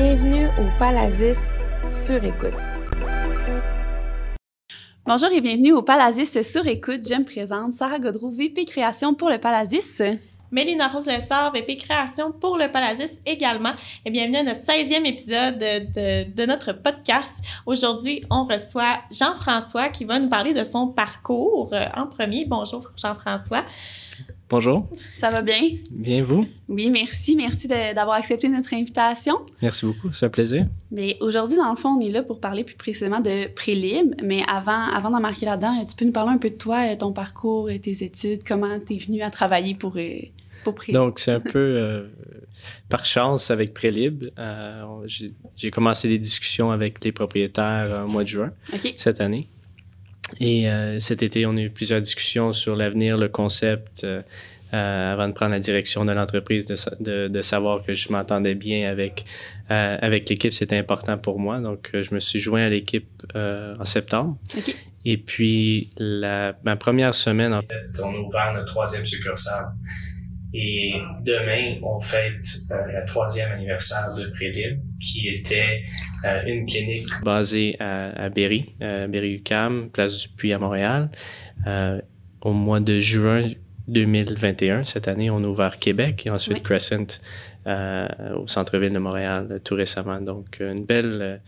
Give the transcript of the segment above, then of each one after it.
Bienvenue au Palazis sur écoute. Bonjour et bienvenue au Palazis sur écoute. Je me présente Sarah Godreau, VP Création pour le Palazis. Mélina Rose Lessard, VP Création pour le Palazis également. Et bienvenue à notre 16e épisode de, de notre podcast. Aujourd'hui, on reçoit Jean-François qui va nous parler de son parcours euh, en premier. Bonjour Jean-François. Bonjour. Ça va bien? Bien, vous? Oui, merci. Merci d'avoir accepté notre invitation. Merci beaucoup, c'est un plaisir. Mais aujourd'hui, dans le fond, on est là pour parler plus précisément de Prélib. Mais avant, avant d'en marquer là-dedans, tu peux nous parler un peu de toi, ton parcours, tes études, comment tu es venu à travailler pour, euh, pour Prélib? Donc, c'est un peu euh, par chance avec Prélib. Euh, j'ai commencé des discussions avec les propriétaires au mois de juin cette année. Et euh, cet été, on a eu plusieurs discussions sur l'avenir, le concept, euh, euh, avant de prendre la direction de l'entreprise, de, de, de, savoir que je m'entendais bien avec, avec l'équipe, c'était important pour moi. Donc, je me suis joint à l'équipe en septembre. Et puis, la, ma première semaine, en fait, on a ouvert notre troisième succursale. Et demain, on fête euh, le troisième anniversaire de Prédil, qui était euh, une clinique basée à, à Berry, euh, Berry-UQAM, place du Puy à Montréal. Euh, au mois de juin 2021, cette année, on a ouvert Québec et ensuite Crescent au centre-ville de Montréal tout récemment. Donc, une belle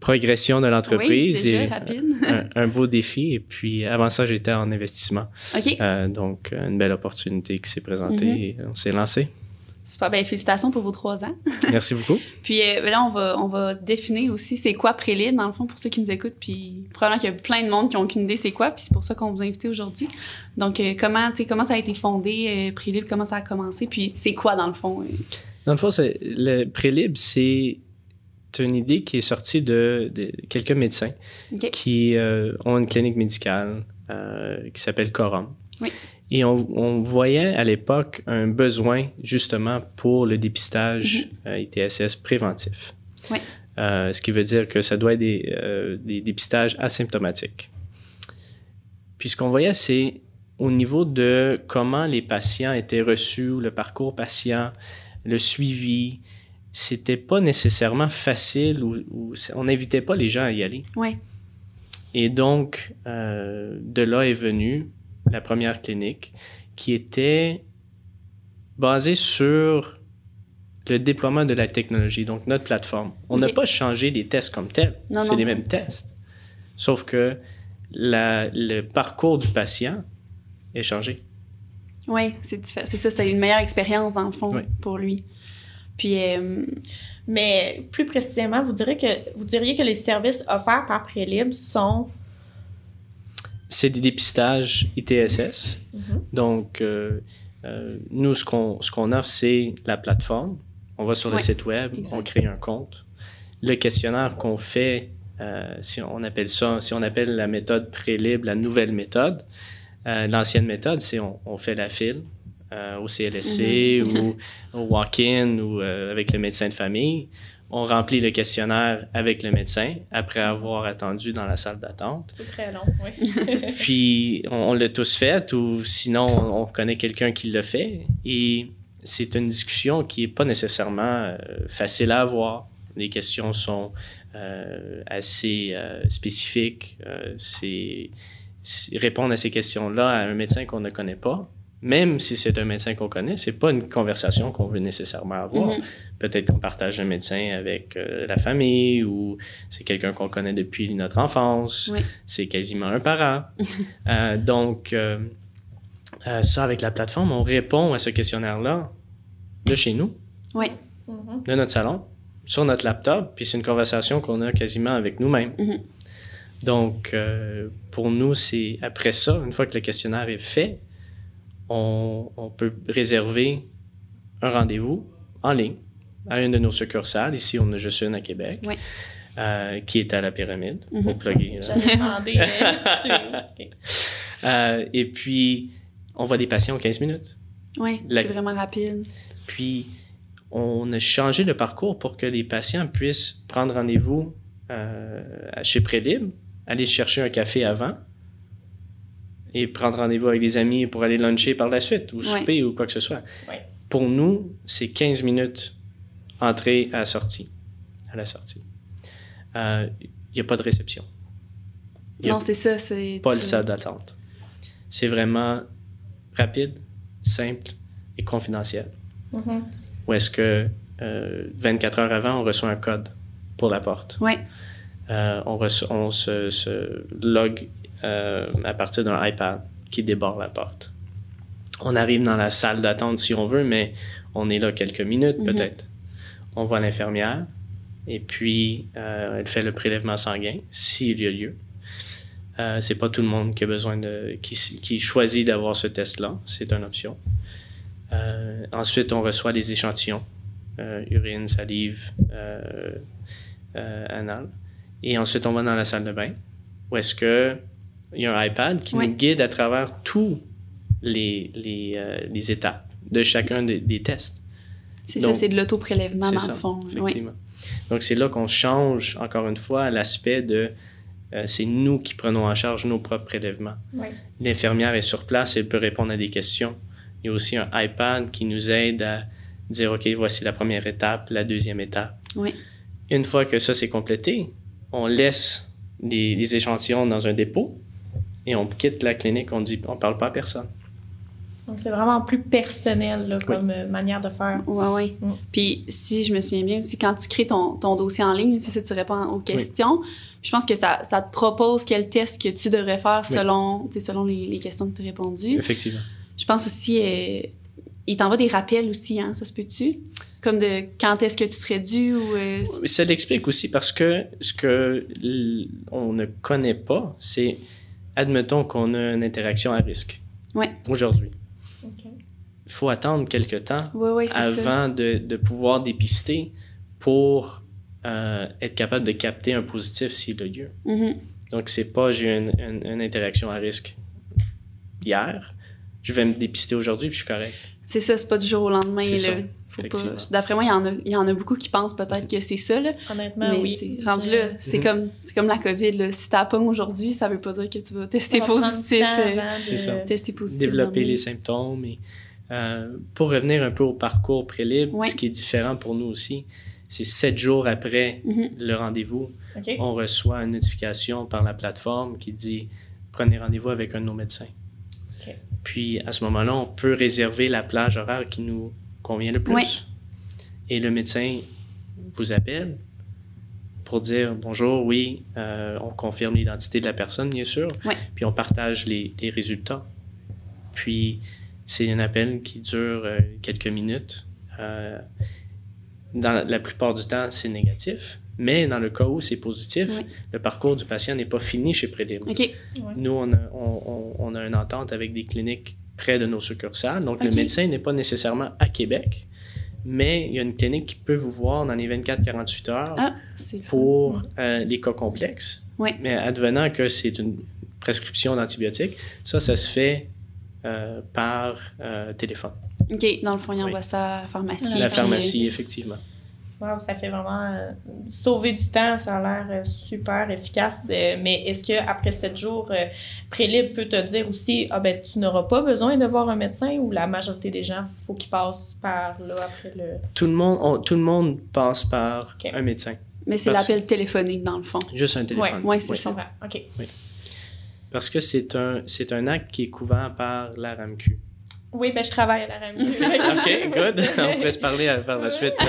progression de l'entreprise. Oui, déjà, rapide. un, beau défi. Et puis, avant ça, j'étais en investissement. OK. Euh, donc, une belle opportunité qui s'est présentée et on s'est lancé. Super, bien, félicitations pour vos trois ans. Merci beaucoup. puis euh, là, on va, on va définir aussi c'est quoi Prélib, dans le fond, pour ceux qui nous écoutent. Puis probablement qu'il y a plein de monde qui n'ont aucune idée c'est quoi, puis c'est pour ça qu'on vous a invité aujourd'hui. Donc, euh, comment, comment ça a été fondé, Prélib, comment ça a commencé, puis c'est quoi dans le fond? Dans le fond, le Prélib, c'est une idée qui est sortie de, quelques médecins qui euh, ont une clinique médicale euh, qui s'appelle Corum. Et on, voyait à l'époque un besoin justement pour le dépistage mhm. euh, ITSS préventif. ce qui veut dire que ça doit être des, des dépistages asymptomatiques. Puis ce qu'on voyait, c'est au niveau de comment les patients étaient reçus, le parcours patient, le suivi, c'était pas nécessairement facile ou, on n'invitait pas les gens à y aller. Oui. Et donc, euh, de là est venue la première clinique qui était basée sur le déploiement de la technologie, donc notre plateforme. On n'a pas changé les tests comme tels, c'est les mêmes tests. Sauf que le parcours du patient est changé. Oui, c'est ça, c'est une meilleure expérience dans le fond pour lui. Puis, euh, mais plus précisément, vous, direz que, vous diriez que les services offerts par Prélib sont. C'est des dépistages ITSS. Mm-hmm. Donc, euh, euh, nous, ce qu'on qu'on offre, c'est la plateforme. On va sur le site web, on crée un compte. Le questionnaire qu'on fait, si on appelle ça, si on appelle la méthode Prélib la nouvelle méthode, l'ancienne méthode, c'est on, on fait la file, euh, au CLSC mhm. ou au walk-in ou euh, avec le médecin de famille. On remplit le questionnaire avec le médecin après avoir attendu dans la salle d'attente. C'est très long, oui. Puis on, l'a tous fait ou sinon on, connaît quelqu'un qui l'a fait. Et c'est une discussion qui n'est pas nécessairement euh, facile à avoir. Les questions sont assez spécifiques. c'est répondre à ces questions-là à un médecin qu'on ne connaît pas même si c'est un médecin qu'on connaît, c'est pas une conversation qu'on veut nécessairement avoir. Mm-hmm. Peut-être qu'on partage un médecin avec euh, la famille ou c'est quelqu'un qu'on connaît depuis notre enfance. C'est quasiment un parent. euh, donc, euh, euh, ça, avec la plateforme, on répond à ce questionnaire-là de chez nous, oui. de notre salon, sur notre laptop, puis c'est une conversation qu'on a quasiment avec nous-mêmes. Mm-hmm. Donc, pour nous, c'est après ça, une fois que le questionnaire est fait, on, peut réserver un rendez-vous en ligne à une de nos succursales. Ici, on a juste une à Québec. Euh, qui est à la pyramide, mm euh, et puis, on voit des patients en 15 minutes. Oui, c'est vraiment rapide. Puis, on a changé le parcours pour que les patients puissent prendre rendez-vous euh, chez Prélib, aller chercher un café avant, et prendre rendez-vous avec des amis pour aller luncher par la suite ou souper ou quoi que ce soit. Pour nous, c'est 15 minutes entrée à sortie. à la sortie. Il n'y a pas de réception. non, c'est ça. C'est pas le salle d'attente. C'est vraiment rapide, simple et confidentiel. Mm-hmm. Ou est-ce que 24 heures avant, on reçoit un code pour la porte? Oui. on, on se, se log à partir d'un iPad qui déborde la porte. On arrive dans la salle d'attente si on veut, mais on est là quelques minutes mhm. peut-être. On voit l'infirmière et puis euh, elle fait le prélèvement sanguin s'il y a lieu. Euh, c'est pas tout le monde qui a besoin de qui, qui choisit d'avoir ce test-là, c'est une option. Euh, ensuite, on reçoit des échantillons euh, urine, salive, anal, et ensuite on va dans la salle de bain où est-ce que il y a un iPad qui nous guide à travers tous les, les, euh, les étapes de chacun des, tests. C'est ça, c'est de l'auto-prélèvement dans le fond. Effectivement. Donc, c'est là qu'on change, encore une fois, l'aspect de euh, c'est nous qui prenons en charge nos propres prélèvements. L'infirmière est sur place, elle peut répondre à des questions. Il y a aussi un iPad qui nous aide à dire, OK, voici la première étape, la deuxième étape. Oui. Une fois que ça c'est complété, on laisse les échantillons dans un dépôt et on quitte la clinique, on dit, on parle pas à personne. Donc, c'est vraiment plus personnel comme euh, manière de faire. Oui, oui. Mm. Puis, si je me souviens bien aussi, quand tu crées ton, ton dossier en ligne, c'est ça, tu réponds aux questions. Je pense que ça, ça, te propose quel test que tu devrais faire selon, selon les, les, questions que tu as répondues. Effectivement. Je pense aussi, euh, il t'envoie des rappels aussi, hein, ça se peut-tu? Comme de quand est-ce que tu serais dû ou... Euh, ça l'explique aussi parce que ce que on ne connaît pas, c'est admettons qu'on a une interaction à risque aujourd'hui. Il faut attendre quelques temps avant de, pouvoir dépister pour euh, être capable de capter un positif s'il a lieu. Mm-hmm. Donc, c'est pas j'ai une, une, interaction à risque hier, je vais me dépister aujourd'hui puis je suis correct. C'est ça, c'est pas du jour au lendemain. D'après moi, il y, en a, il y en a beaucoup qui pensent peut-être que c'est ça. Là. Honnêtement, mais, oui. Rendu là, c'est comme, comme la COVID. Là. Si t'as pas aujourd'hui, ça veut pas dire que tu vas tester positif. Euh, c'est ça. Tester positif. Développer les symptômes. Et, euh, pour revenir un peu au parcours prélibre, ce qui est différent pour nous aussi, c'est sept jours après mm-hmm. le rendez-vous, on reçoit une notification par la plateforme qui dit prenez rendez-vous avec un de nos médecins. Puis à ce moment-là, on peut réserver la plage horaire qui nous convient le plus. Et le médecin vous appelle pour dire bonjour, oui, euh, on confirme l'identité de la personne, bien sûr, puis on partage les, résultats. Puis c'est un appel qui dure euh, quelques minutes. Euh, dans la plupart du temps, c'est négatif, mais dans le cas où c'est positif, le parcours du patient n'est pas fini chez Prélibre. Nous, on a, on a, une entente avec des cliniques près de nos succursales. Donc, le médecin n'est pas nécessairement à Québec, mais il y a une clinique qui peut vous voir dans les 24-48 heures ah, pour euh, les cas complexes. Mais advenant que c'est une prescription d'antibiotiques, ça, ça se fait euh, par euh, téléphone. OK. Dans le fond, il envoie ça à la pharmacie. La pharmacie, effectivement. Wow, ça fait vraiment euh, sauver du temps, ça a l'air euh, super efficace. Euh, mais est-ce qu'après sept jours, Prélib peut te dire aussi Ah ben tu n'auras pas besoin de voir un médecin ou la majorité des gens, il faut qu'ils passent par là après le. Tout le monde, tout le monde passe par un médecin. Mais c'est l'appel téléphonique dans le fond. Juste un téléphone. Oui, ouais, c'est ça. OK. Oui. Parce que c'est un, c'est un acte qui est couvert par la RAMQ. Oui, ben je travaille à la RAMQ. OK, good. On peut se parler par la suite.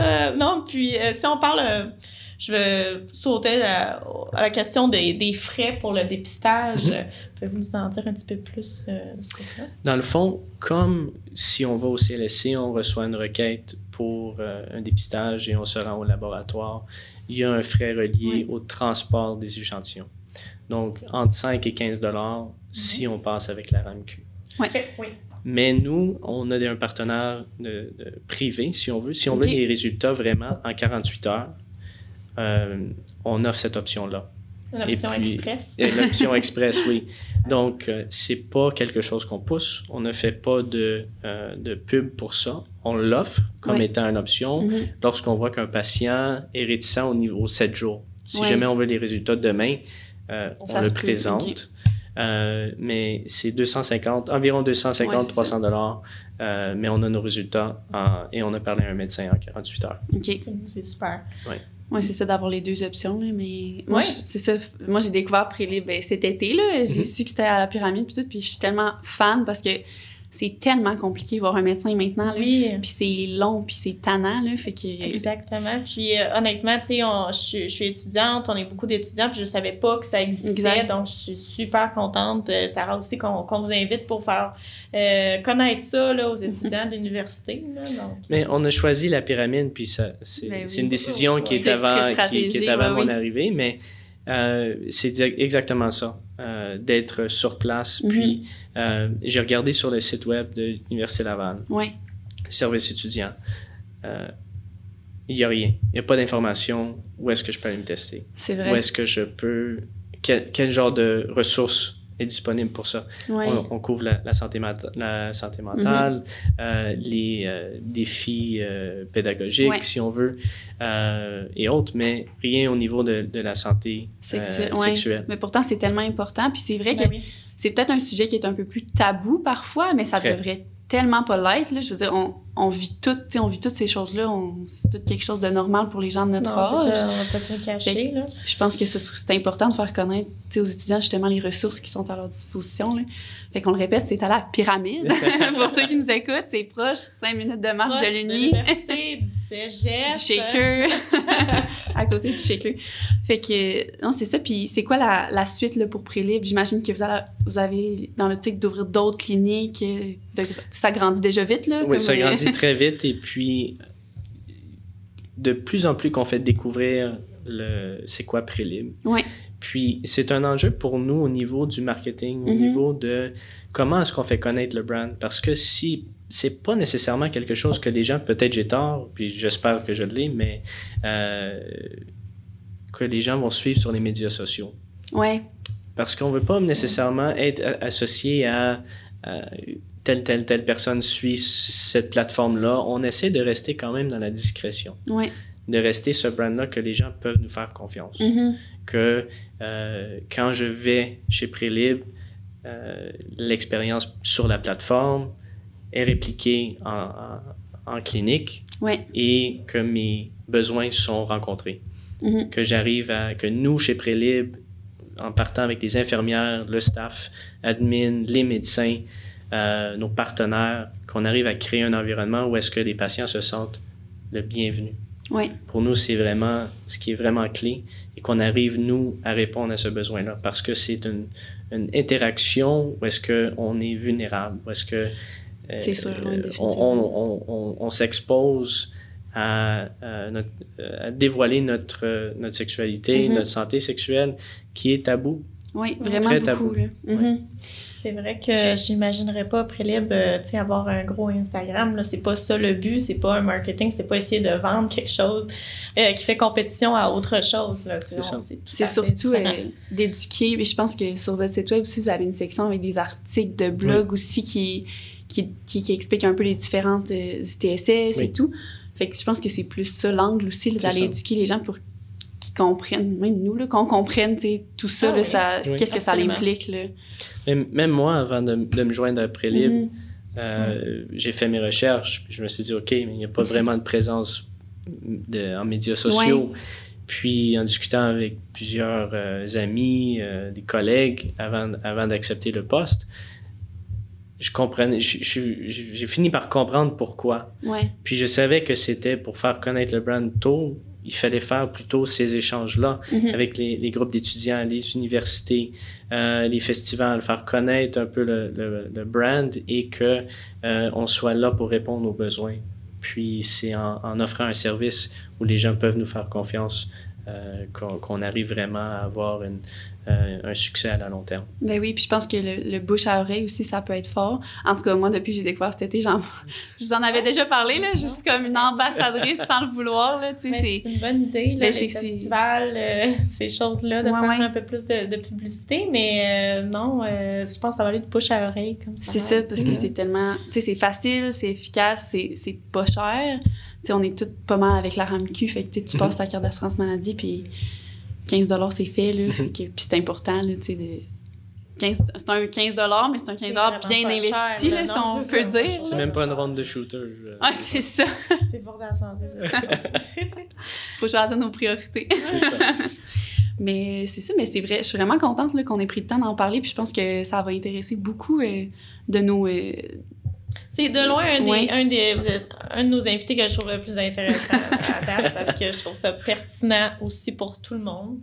Euh, non, puis euh, si on parle, euh, je vais sauter à, la question des, des, frais pour le dépistage. Mm-hmm. Pouvez-vous nous en dire un petit peu plus sur ça? Dans le fond, comme si on va au CLSC, on reçoit une requête pour un dépistage et on se rend au laboratoire, il y a un frais relié au transport des échantillons. Donc, entre 5 et 15 dollars si on passe avec la RAMQ. oui. Mais nous, on a un partenaire de, privé, si on veut. Si on veut les résultats vraiment en 48 heures, euh, on offre cette option-là. L'option express. L'option express, oui. Donc, euh, c'est pas quelque chose qu'on pousse. On ne fait pas de, euh, de pub pour ça. On l'offre comme étant une option mm-hmm. lorsqu'on voit qu'un patient est réticent au niveau 7 jours. Si jamais on veut les résultats demain, euh, on le présente. Euh, mais c'est 250, environ 250-300 dollars mais on a nos résultats et on a parlé à un médecin en 48 heures. OK. C'est super. Oui. Oui, c'est ça d'avoir les deux options. Là, mais moi, c'est ça. Moi, j'ai découvert Prélib ben, cet été. Là, j'ai mm-hmm. su que c'était à la pyramide puis tout. Puis je suis tellement fan parce que c'est tellement compliqué de voir un médecin maintenant. Là. Oui. Puis c'est long, puis c'est tannant. Là, fait que... Exactement. Puis euh, honnêtement, tu sais, je, suis étudiante, on est beaucoup d'étudiants, puis je savais pas que ça existait. Donc, je suis super contente, euh, Sarah, aussi, qu'on vous invite pour faire euh, connaître ça là, aux étudiants de l'université. Mais on a choisi la pyramide, puis ça, c'est ben une décision qui est, avant, qui, est avant mon arrivée, mais c'est exactement ça. Euh, d'être sur place. Mhm. Puis euh, j'ai regardé sur le site web de l'Université Laval. Oui. Service étudiant. Euh, il n'y a rien. Il n'y a pas d'information. Où est-ce que je peux aller me tester? C'est vrai. Où est-ce que je peux. Quel, quel, genre de ressources est disponible pour ça. On, couvre la, santé, la santé mentale, mhm. euh, les euh, défis euh, pédagogiques, si on veut, et autres, mais rien au niveau de, la santé sexuelle. Mais pourtant, c'est tellement important. Puis c'est vrai ben que c'est peut-être un sujet qui est un peu plus tabou parfois, mais ça devrait tellement pas l'être. Je veux dire, on, on vit toutes, on vit toutes ces choses-là. C'est tout quelque chose de normal pour les gens de notre âge. Ça, on va pas se le cacher. Là. Je pense que c'est important de faire connaître aux étudiants justement les ressources qui sont à leur disposition. Là. Fait qu'on le répète, c'est à la pyramide. pour ceux qui nous écoutent, c'est proche, cinq minutes de marche de l'Uni. du cégep. du shaker. à côté du shaker. Fait que, non, c'est ça. Puis c'est quoi la, la suite là, pour Prélib? J'imagine que vous, avez, vous avez dans l'optique d'ouvrir d'autres cliniques. De, ça grandit déjà vite, là. Oui, ça grandit très vite et puis de plus en plus qu'on fait découvrir le c'est quoi Prélib. Oui. Puis c'est un enjeu pour nous au niveau du marketing, au mm-hmm. niveau de comment est-ce qu'on fait connaître le brand. Parce que si c'est pas nécessairement quelque chose que les gens, peut-être j'ai tort, puis j'espère que je l'ai, mais euh, que les gens vont suivre sur les médias sociaux. Oui. Parce qu'on veut pas nécessairement être associé à, à telle, telle, telle personne suit cette plateforme-là, on essaie de rester quand même dans la discrétion. Oui. De rester ce brand-là que les gens peuvent nous faire confiance. Mm-hmm. Que euh, quand je vais chez Prélib, euh, l'expérience sur la plateforme est répliquée en, en, clinique oui. et que mes besoins sont rencontrés. Mm-hmm. Que j'arrive à. que nous, chez Prélib, en partant avec les infirmières, le staff, admin, les médecins, euh, nos partenaires, qu'on arrive à créer un environnement où est-ce que les patients se sentent le bienvenu. Oui. Pour nous, c'est vraiment ce qui est vraiment clé et qu'on arrive, nous, à répondre à ce besoin-là parce que c'est une, une, interaction où est-ce qu'on est vulnérable, où est-ce que euh, sûr, on, on, on, on s'expose à, notre, à, dévoiler notre, notre sexualité, mm-hmm. notre santé sexuelle qui est tabou. Oui, vraiment Très beaucoup. Tabou. C'est vrai que j'imaginerais pas Prélib, euh, tu sais, avoir un gros Instagram. Là, c'est pas ça le but, c'est pas un marketing, c'est pas essayer de vendre quelque chose euh, qui fait compétition à autre chose. C'est surtout euh, d'éduquer. Je pense que sur votre site web aussi, vous avez une section avec des articles de blog aussi qui, qui, qui, expliquent un peu les différentes ITSS et tout. Fait que je pense que c'est plus ça l'angle aussi, d'aller éduquer les gens pour qu'ils comprennent, même nous, qu'on comprenne tout ça, ah ça qu'est-ce que ça implique. Là. Même, moi, avant de, me joindre à Prélib, mm-hmm. euh, j'ai fait mes recherches. je me suis dit, OK, mais il n'y a pas vraiment de présence de, en médias sociaux. Puis, en discutant avec plusieurs euh, amis, euh, des collègues, avant, avant d'accepter le poste, je comprenais, j'ai fini par comprendre pourquoi. Puis je savais que c'était pour faire connaître le brand tôt il fallait faire plutôt ces échanges-là mhm. avec les, groupes d'étudiants, les universités, euh, les festivals, faire connaître un peu le, brand et que euh, on soit là pour répondre aux besoins. Puis c'est en, offrant un service où les gens peuvent nous faire confiance euh, qu'on arrive vraiment à avoir une, euh, un succès à la long terme. Ben oui, puis je pense que le, bouche à oreille aussi, ça peut être fort. En tout cas, moi, depuis que j'ai découvert cet été, je vous en avais déjà parlé, là, juste comme une ambassadrice sans le vouloir. Là, c'est une bonne idée, là, ben, les festivals, euh, ces choses-là, de faire un peu plus de, publicité, mais non, je pense que ça va aller de bouche à oreille. C'est ça, parce que c'est tellement... Tu sais, c'est facile, c'est efficace, c'est pas cher. Tu sais, on est tous pas mal avec la RAMQ, fait que tu mm-hmm. passes ta carte d'assurance maladie, puis 15 c'est fait, là. Mhm. puis c'est important, là, tu sais, de c'est un 15 mais c'est un 15 bien investi, là, si on peut dire. C'est même pas une ronde de shooter. Ah, c'est ça. c'est pour la santé, c'est ça. Faut choisir nos priorités. C'est ça. mais c'est ça, mais c'est vrai. Je suis vraiment contente qu'on ait pris le temps d'en parler, puis je pense que ça va intéresser beaucoup euh, de nos. Euh, c'est de loin un, des, un, des, un de nos invités que je trouve le plus intéressant à date parce que je trouve ça pertinent aussi pour tout le monde.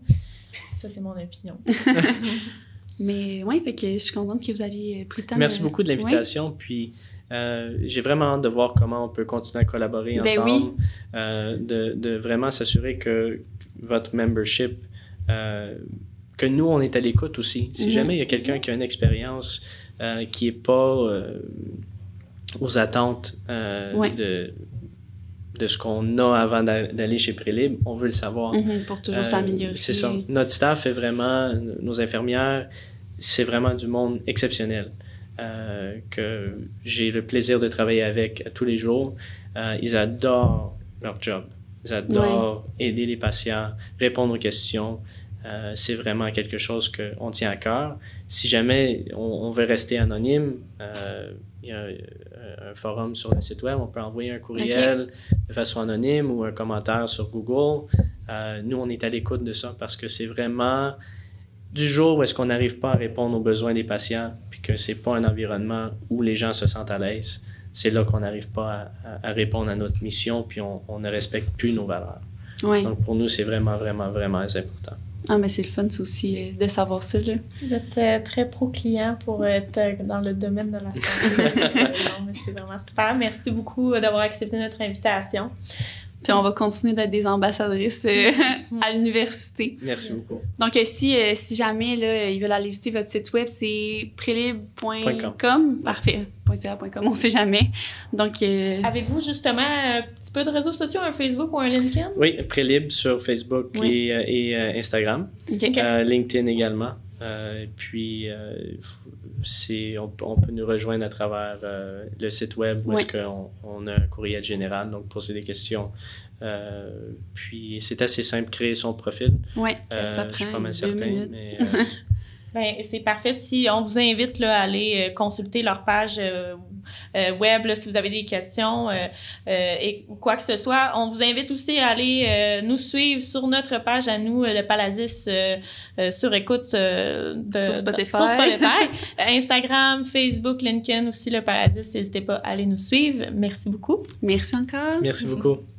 Ça, c'est mon opinion. Mais oui, fait que je suis contente que vous aviez pris le temps. Merci beaucoup de l'invitation. Puis euh, j'ai vraiment hâte de voir comment on peut continuer à collaborer ben ensemble, euh, de, de, vraiment s'assurer que votre membership, euh, que nous, on est à l'écoute aussi. Si mhm. jamais il y a quelqu'un qui a une expérience qui n'est pas aux attentes de de ce qu'on a avant d'aller chez Prélib, on veut le savoir. Mhm, pour toujours s'améliorer. C'est ça. Notre staff est vraiment, nos infirmières, c'est vraiment du monde exceptionnel. Euh, que j'ai le plaisir de travailler avec tous les jours. Euh, ils adorent leur job. Ils adorent aider les patients, répondre aux questions. Euh, c'est vraiment quelque chose qu'on tient à cœur. Si jamais on, veut rester anonyme, il y a un forum sur le site web, on peut envoyer un courriel de façon anonyme ou un commentaire sur Google. nous, on est à l'écoute de ça parce que c'est vraiment du jour où est-ce qu'on n'arrive pas à répondre aux besoins des patients, puis que c'est pas un environnement où les gens se sentent à l'aise, c'est là qu'on n'arrive pas à, répondre à notre mission, puis on, ne respecte plus nos valeurs. Donc pour nous, c'est vraiment, vraiment, vraiment important. Ah, mais c'est le fun, aussi, euh, de savoir ça. Là. Vous êtes euh, très pro-client pour être euh, dans le domaine de la santé. c'est vraiment super. Merci beaucoup d'avoir accepté notre invitation. Puis on va continuer d'être des ambassadrices euh, à l'université. Merci beaucoup. Donc, euh, si, euh, si jamais là, ils veulent aller visiter votre site web, c'est prélib.com. Parfait. .ca.com, on sait jamais. Donc, Avez-vous justement un petit peu de réseaux sociaux, un Facebook ou un LinkedIn? Oui, Prélib sur Facebook et, et Instagram. LinkedIn également. Et puis, on, on, peut nous rejoindre à travers euh, le site web où est-ce qu'on on a un courriel général, donc poser des questions. Euh, puis c'est assez simple, créer son profil. Oui, euh, ça prend Je suis pas mal certain. Mais, ben, c'est parfait. Si on vous invite là, à aller consulter leur page euh, web si vous avez des questions euh, euh, et quoi que ce soit. On vous invite aussi à aller nous suivre sur notre page à nous, le Palazis, sur écoute de, sur Spotify. Instagram, Facebook, LinkedIn aussi, le Palazis. N'hésitez pas à aller nous suivre. Merci beaucoup. Merci encore. Merci beaucoup.